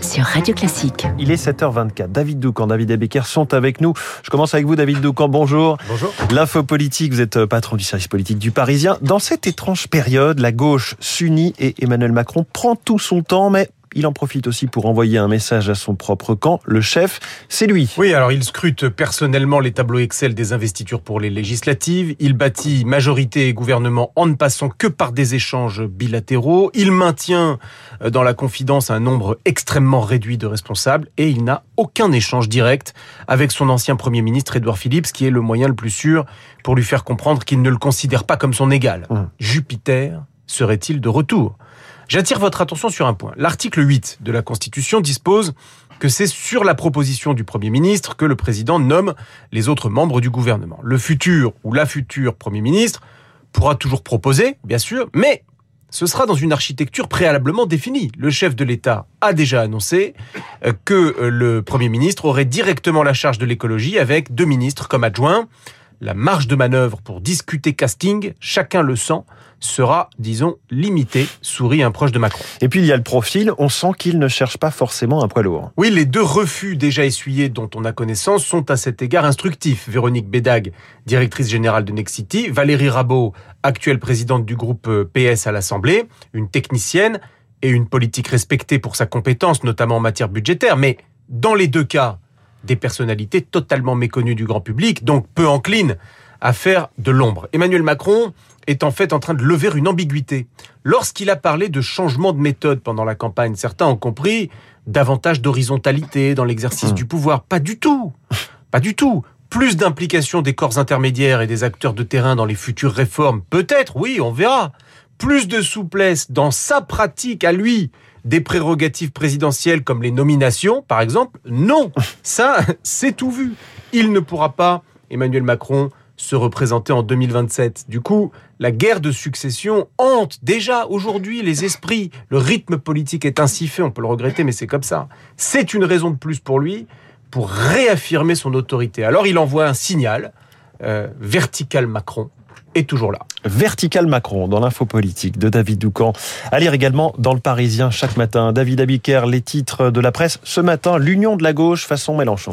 Sur Radio Classique. Il est 7h24. David Doucan, David Abecker sont avec nous. Je commence avec vous, David Doucan. Bonjour. Bonjour. L'info politique, vous êtes patron du service politique du Parisien. Dans cette étrange période, la gauche s'unit et Emmanuel Macron prend tout son temps, mais il en profite aussi pour envoyer un message à son propre camp. Le chef, c'est lui. Oui, alors il scrute personnellement les tableaux Excel des investitures pour les législatives. Il bâtit majorité et gouvernement en ne passant que par des échanges bilatéraux. Il maintient euh, dans la confidence un nombre extrêmement réduit de responsables et il n'a aucun échange direct avec son ancien Premier ministre Édouard Philippe, qui est le moyen le plus sûr pour lui faire comprendre qu'il ne le considère pas comme son égal. Mmh. Jupiter serait-il de retour? J'attire votre attention sur un point. L'article 8 de la Constitution dispose que c'est sur la proposition du Premier ministre que le président nomme les autres membres du gouvernement. Le futur ou la future Premier ministre pourra toujours proposer, bien sûr, mais ce sera dans une architecture préalablement définie. Le chef de l'État a déjà annoncé euh, que euh, le Premier ministre aurait directement la charge de l'écologie avec deux ministres comme adjoints. La marge de manœuvre pour discuter casting, chacun le sent, sera, disons, limitée, sourit un proche de Macron. Et puis il y a le profil, on sent qu'il ne cherche pas forcément un poids lourd. Oui, les deux refus déjà essuyés dont on a connaissance sont à cet égard instructifs. Véronique Bédag, directrice générale de Nexity, Valérie Rabault, actuelle présidente du groupe euh, PS à l'Assemblée, une technicienne et une politique respectée pour sa compétence, notamment en matière budgétaire, mais dans les deux cas, des personnalités totalement méconnues du grand public, donc peu enclines à faire de l'ombre. Emmanuel Macron est en fait en train de lever une ambiguïté. Lorsqu'il a parlé de changement de méthode pendant la campagne, certains ont compris davantage d'horizontalité dans l'exercice Mmh. du pouvoir. Pas du tout. Pas du tout. Plus d'implication des corps intermédiaires et des acteurs de terrain dans les futures réformes. Peut-être, oui, on verra. Plus de souplesse dans sa pratique à lui des prérogatives présidentielles comme les nominations, par exemple. Non. Ça, c'est tout vu. Il ne pourra pas, Emmanuel Macron, se représenter en 2027. Du coup, la guerre de succession hante déjà aujourd'hui les esprits. Le rythme politique est ainsi fait, on peut le regretter, mais c'est comme ça. C'est une raison de plus pour lui pour réaffirmer son autorité. Alors il envoie un signal, euh, vertical Macron est toujours là. Vertical Macron dans l'info politique de David Doucan. À lire également dans le Parisien chaque matin. David Abiker, les titres de la presse. Ce matin, l'union de la gauche façon Mélenchon.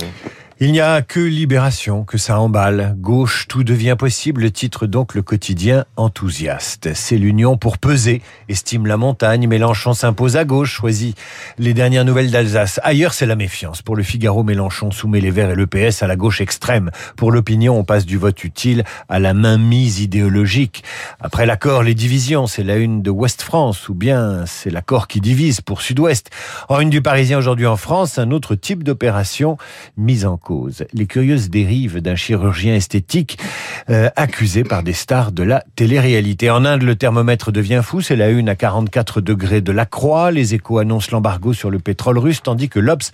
Il n'y a que libération, que ça emballe. Gauche, tout devient possible. Le titre donc le quotidien enthousiaste. C'est l'union pour peser, estime la montagne. Mélenchon s'impose à gauche, choisit les dernières nouvelles d'Alsace. Ailleurs, c'est la méfiance. Pour le Figaro, Mélenchon soumet les Verts et le PS à la gauche extrême. Pour l'opinion, on passe du vote utile à la mainmise idéologique. Après l'accord, les divisions, c'est la une de Ouest France, ou bien c'est l'accord qui divise pour Sud-Ouest. En une du Parisien aujourd'hui en France, un autre type d'opération mise en. Les curieuses dérives d'un chirurgien esthétique euh, accusé par des stars de la télé-réalité. En Inde, le thermomètre devient fou. C'est la une à 44 degrés de la croix. Les échos annoncent l'embargo sur le pétrole russe, tandis que l'Obs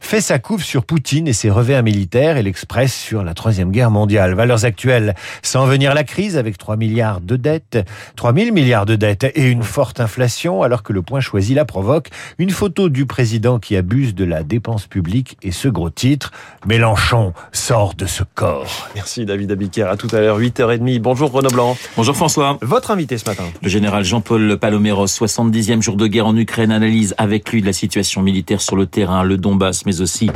fait sa couve sur Poutine et ses revers militaires et l'Express sur la Troisième Guerre mondiale. Valeurs actuelles, sans venir la crise avec 3 milliards de dettes, 3 000 milliards de dettes et une forte inflation, alors que le point choisi la provoque. Une photo du président qui abuse de la dépense publique et ce gros titre, Mélenchon sort de ce corps. Merci David Abiker. À tout à l'heure, 8h30. Bonjour Renaud Blanc. Bonjour François. Votre invité ce matin. Le général Jean-Paul Paloméros, 70e jour de guerre en Ukraine, analyse avec lui de la situation militaire sur le terrain, le Donbass, mais aussi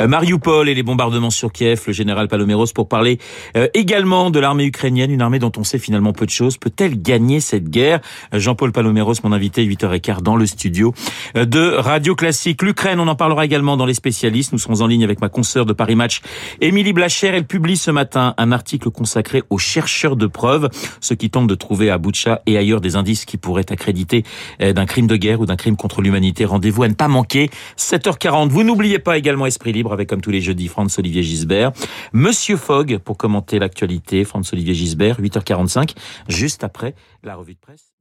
euh, Mariupol et les bombardements sur Kiev. Le général Paloméros pour parler euh, également de l'armée ukrainienne, une armée dont on sait finalement peu de choses. Peut-elle gagner cette guerre? Euh, Jean-Paul Paloméros, mon invité, 8h15 dans le studio de Radio Classique. L'Ukraine, on en parlera également dans les spécialistes. Nous serons en ligne avec ma consoeur de Paris Match, Émilie Blacher. Elle publie ce matin un article consacré aux chercheurs de preuves, ceux qui tentent de trouver à Boutcha et ailleurs des indices qui pourraient accréditer euh, d'un crime de guerre ou d'un crime contre l'humanité. Rendez-vous à ne pas manquer. 7h40. Vous n'oubliez pas également Esprit Libre avec, comme tous les jeudis, Franz-Olivier Gisbert. Monsieur Fogg pour commenter l'actualité. Franz-Olivier Gisbert, 8h45, juste après la revue de presse.